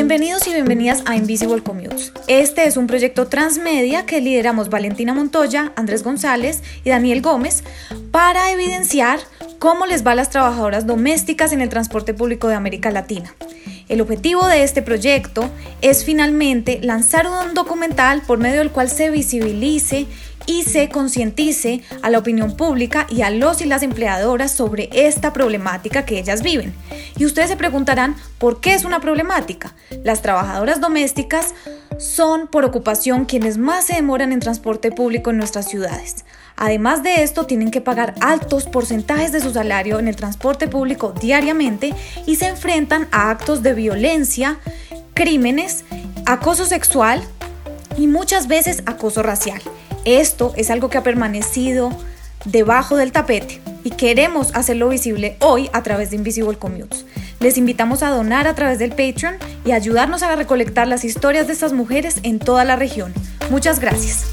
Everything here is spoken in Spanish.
Bienvenidos y bienvenidas a Invisible Commutes. Este es un proyecto transmedia que lideramos Valentina Montoya, Andrés González y Daniel Gómez para evidenciar cómo les va a las trabajadoras domésticas en el transporte público de América Latina. El objetivo de este proyecto es finalmente lanzar un documental por medio del cual se visibilice y se concientice a la opinión pública y a los y las empleadoras sobre esta problemática que ellas viven. Y ustedes se preguntarán, ¿por qué es una problemática? Las trabajadoras domésticas son por ocupación quienes más se demoran en transporte público en nuestras ciudades. Además de esto, tienen que pagar altos porcentajes de su salario en el transporte público diariamente y se enfrentan a actos de violencia, crímenes, acoso sexual y muchas veces acoso racial. Esto es algo que ha permanecido debajo del tapete y queremos hacerlo visible hoy a través de Invisible Commutes. Les invitamos a donar a través del Patreon y ayudarnos a recolectar las historias de estas mujeres en toda la región. Muchas gracias.